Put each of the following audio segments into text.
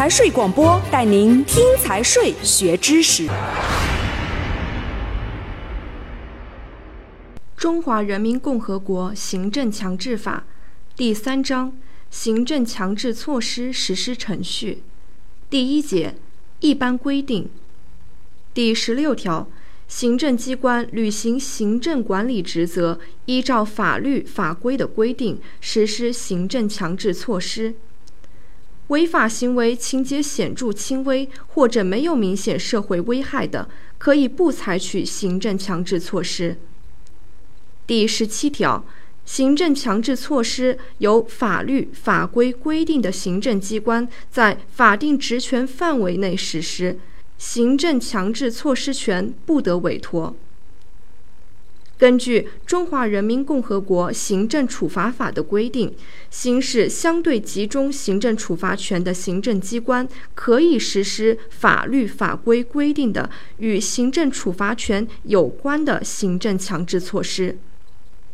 财税广播带您听财税学知识。中华人民共和国行政强制法第三章行政强制措施实施程序第一节一般规定第十六条。行政机关履行行政管理职责，依照法律法规的规定实施行政强制措施。违法行为情节显著轻微或者没有明显社会危害的，可以不采取行政强制措施。第十七条，行政强制措施由法律法规规定的行政机关在法定职权范围内实施。行政强制措施权不得委托。根据《中华人民共和国行政处罚法》的规定，行使相对集中行政处罚权的行政机关，可以实施法律法规规定的与行政处罚权有关的行政强制措施。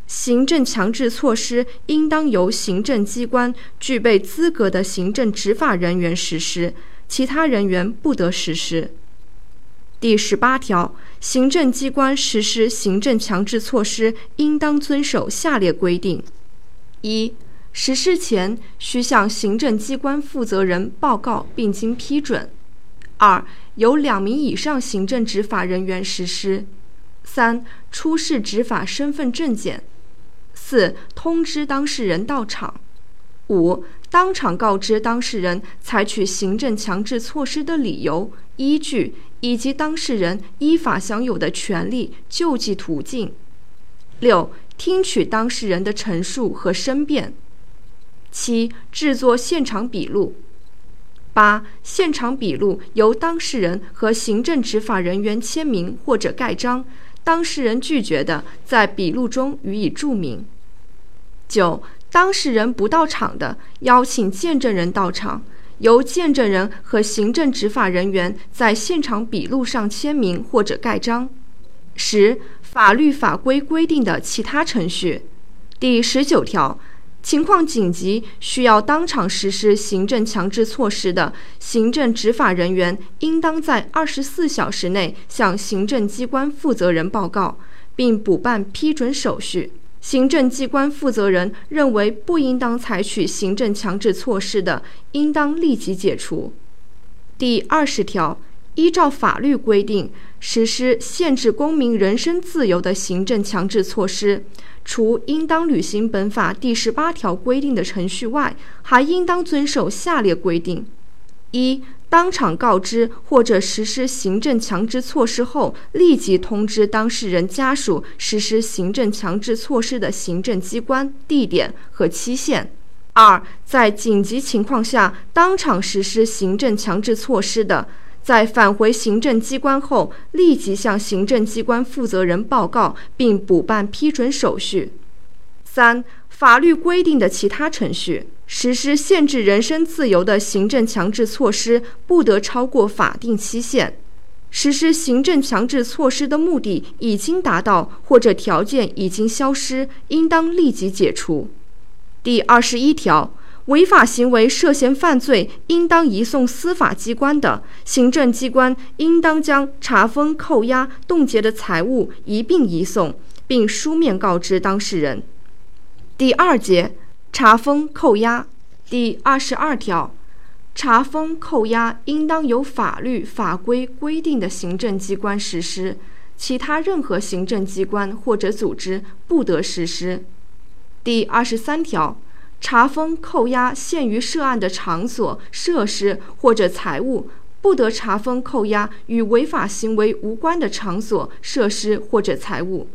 行政强制措施应当由行政机关具备资格的行政执法人员实施。其他人员不得实施。第十八条，行政机关实施行政强制措施，应当遵守下列规定：一、实施前需向行政机关负责人报告并经批准；二、由两名以上行政执法人员实施；三、出示执法身份证件；四、通知当事人到场。五、当场告知当事人采取行政强制措施的理由、依据以及当事人依法享有的权利、救济途径。六、听取当事人的陈述和申辩。七、制作现场笔录。八、现场笔录由当事人和行政执法人员签名或者盖章，当事人拒绝的，在笔录中予以注明。九。当事人不到场的，邀请见证人到场，由见证人和行政执法人员在现场笔录上签名或者盖章。十、法律法规规定的其他程序。第十九条，情况紧急需要当场实施行政强制措施的，行政执法人员应当在二十四小时内向行政机关负责人报告，并补办批准手续。行政机关负责人认为不应当采取行政强制措施的，应当立即解除。第二十条，依照法律规定实施限制公民人身自由的行政强制措施，除应当履行本法第十八条规定的程序外，还应当遵守下列规定：一。当场告知或者实施行政强制措施后，立即通知当事人家属实施行政强制措施的行政机关、地点和期限。二，在紧急情况下当场实施行政强制措施的，在返回行政机关后，立即向行政机关负责人报告并补办批准手续。三，法律规定的其他程序。实施限制人身自由的行政强制措施不得超过法定期限。实施行政强制措施的目的已经达到或者条件已经消失，应当立即解除。第二十一条，违法行为涉嫌犯罪，应当移送司法机关的，行政机关应当将查封、扣押、冻结的财物一并移送，并书面告知当事人。第二节。查封、扣押，第二十二条，查封、扣押应当由法律法规规定的行政机关实施，其他任何行政机关或者组织不得实施。第二十三条，查封、扣押限于涉案的场所、设施或者财物，不得查封、扣押与违法行为无关的场所、设施或者财物。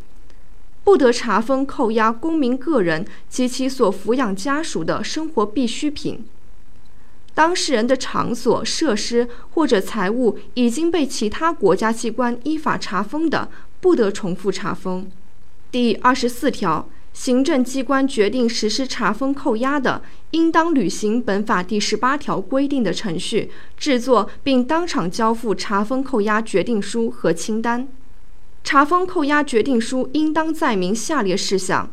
不得查封、扣押公民个人及其所抚养家属的生活必需品。当事人的场所、设施或者财物已经被其他国家机关依法查封的，不得重复查封。第二十四条，行政机关决定实施查封、扣押的，应当履行本法第十八条规定的程序，制作并当场交付查封、扣押决定书和清单。查封、扣押决定书应当载明下列事项：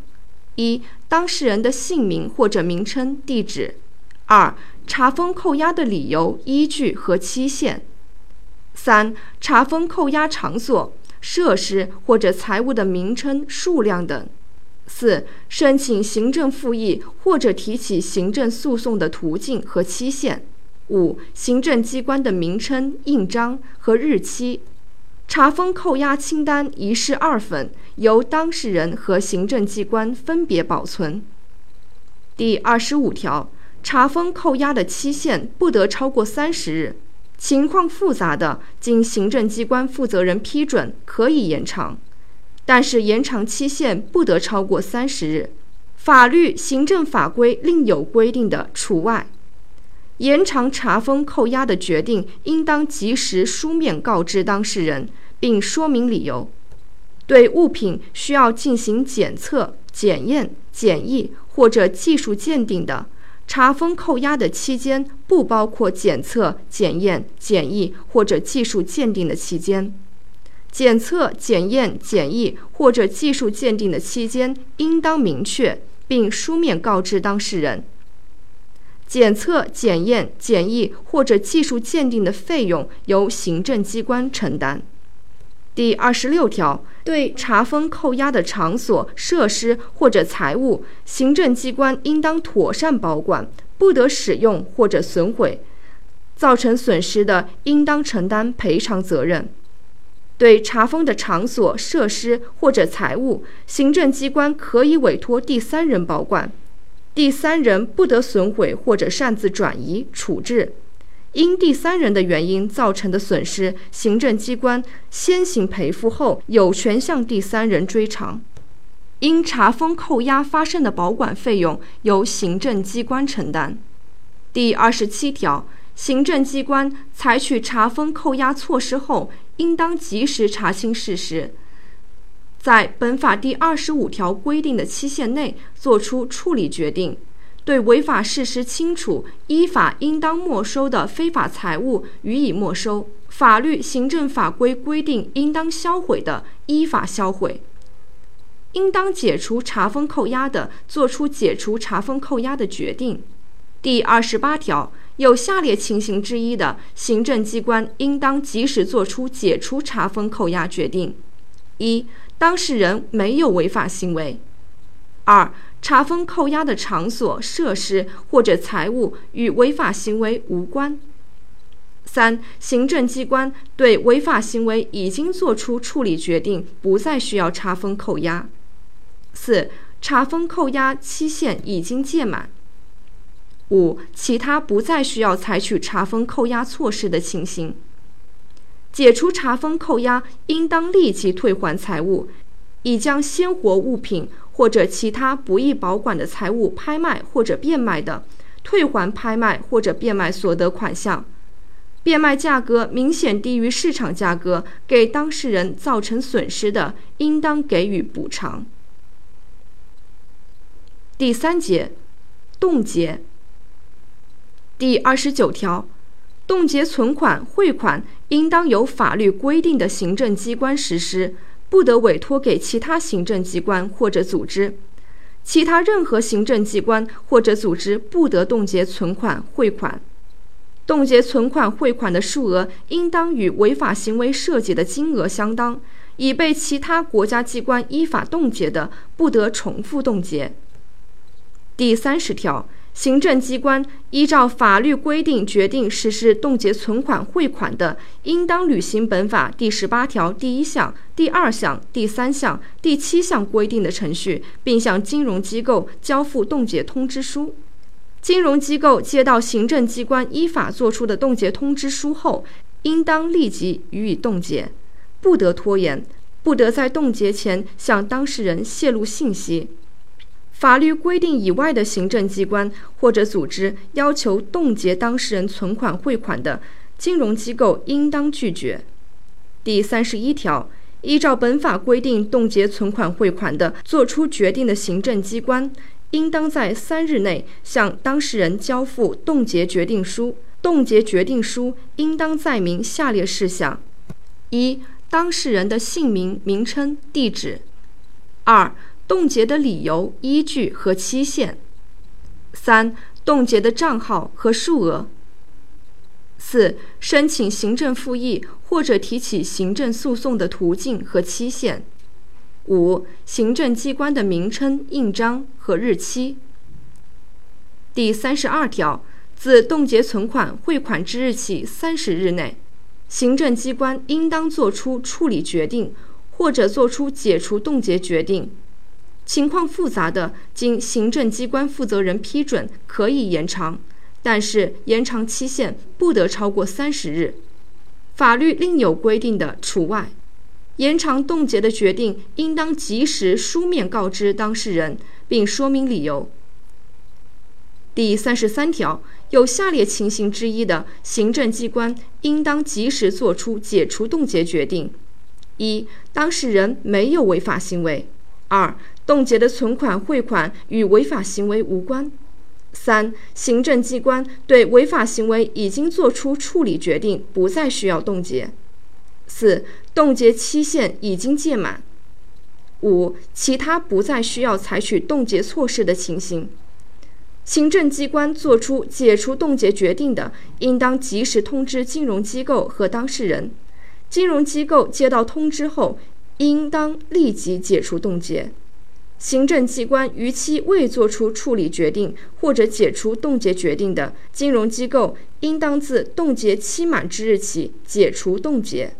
一、当事人的姓名或者名称、地址；二、查封扣押的理由、依据和期限；三、查封扣押场所、设施或者财物的名称、数量等；四、申请行政复议或者提起行政诉讼的途径和期限；五、行政机关的名称、印章和日期。查封扣押清单一式二份，由当事人和行政机关分别保存。第二十五条，查封扣押的期限不得超过三十日，情况复杂的，经行政机关负责人批准，可以延长，但是延长期限不得超过三十日。法律、行政法规另有规定的除外。延长查封扣押的决定，应当及时书面告知当事人，并说明理由。对物品需要进行检测、检验、检疫或者技术鉴定的，查封扣押的期间不包括检测、检验、检疫或者技术鉴定的期间。检测、检验、检疫或者技术鉴定的期间应当明确，并书面告知当事人。检测、检验、检疫或者技术鉴定的费用由行政机关承担。第二十六条，对查封扣押的场所、设施或者财物，行政机关应当妥善保管，不得使用或者损毁，造成损失的，应当承担赔偿责任。对查封的场所、设施或者财物，行政机关可以委托第三人保管。第三人不得损毁或者擅自转移、处置，因第三人的原因造成的损失，行政机关先行赔付后，有权向第三人追偿。因查封扣押发生的保管费用，由行政机关承担。第二十七条，行政机关采取查封扣押措施后，应当及时查清事实。在本法第二十五条规定的期限内作出处理决定，对违法事实清楚、依法应当没收的非法财物予以没收；法律、行政法规规定应当销毁的，依法销毁；应当解除查封扣押的，作出解除查封扣押的决定。第二十八条，有下列情形之一的，行政机关应当及时作出解除查封扣押决定：一。当事人没有违法行为。二、查封扣押的场所、设施或者财物与违法行为无关。三、行政机关对违法行为已经作出处理决定，不再需要查封扣押。四、查封扣押期限已经届满。五、其他不再需要采取查封扣押措施的情形。解除查封扣押，应当立即退还财物，已将鲜活物品或者其他不易保管的财物拍卖或者变卖的，退还拍卖或者变卖所得款项；变卖价格明显低于市场价格，给当事人造成损失的，应当给予补偿。第三节，冻结。第二十九条。冻结存款、汇款应当由法律规定的行政机关实施，不得委托给其他行政机关或者组织。其他任何行政机关或者组织不得冻结存款、汇款。冻结存款、汇款的数额应当与违法行为涉及的金额相当。已被其他国家机关依法冻结的，不得重复冻结。第三十条。行政机关依照法律规定决定实施冻结存款、汇款的，应当履行本法第十八条第一项、第二项、第三项、第七项规定的程序，并向金融机构交付冻结通知书。金融机构接到行政机关依法作出的冻结通知书后，应当立即予以冻结，不得拖延，不得在冻结前向当事人泄露信息。法律规定以外的行政机关或者组织要求冻结当事人存款汇款的，金融机构应当拒绝。第三十一条，依照本法规定冻结存款汇款的，作出决定的行政机关，应当在三日内向当事人交付冻结决定书。冻结决定书应当载明下列事项：一、当事人的姓名、名称、地址；二、冻结的理由、依据和期限。三、冻结的账号和数额。四、申请行政复议或者提起行政诉讼的途径和期限。五、行政机关的名称、印章和日期。第三十二条，自冻结存款汇款之日起三十日内，行政机关应当作出处理决定，或者作出解除冻结决定。情况复杂的，经行政机关负责人批准，可以延长，但是延长期限不得超过三十日。法律另有规定的除外。延长冻结的决定应当及时书面告知当事人，并说明理由。第三十三条，有下列情形之一的，行政机关应当及时作出解除冻结决定：一、当事人没有违法行为；二、冻结的存款汇款与违法行为无关；三、行政机关对违法行为已经作出处理决定，不再需要冻结；四、冻结期限已经届满；五、其他不再需要采取冻结措施的情形。行政机关作出解除冻结决定的，应当及时通知金融机构和当事人。金融机构接到通知后，应当立即解除冻结。行政机关逾期未作出处理决定或者解除冻结决定的，金融机构应当自冻结期满之日起解除冻结。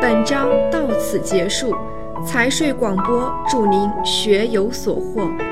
本章到此结束。财税广播，祝您学有所获。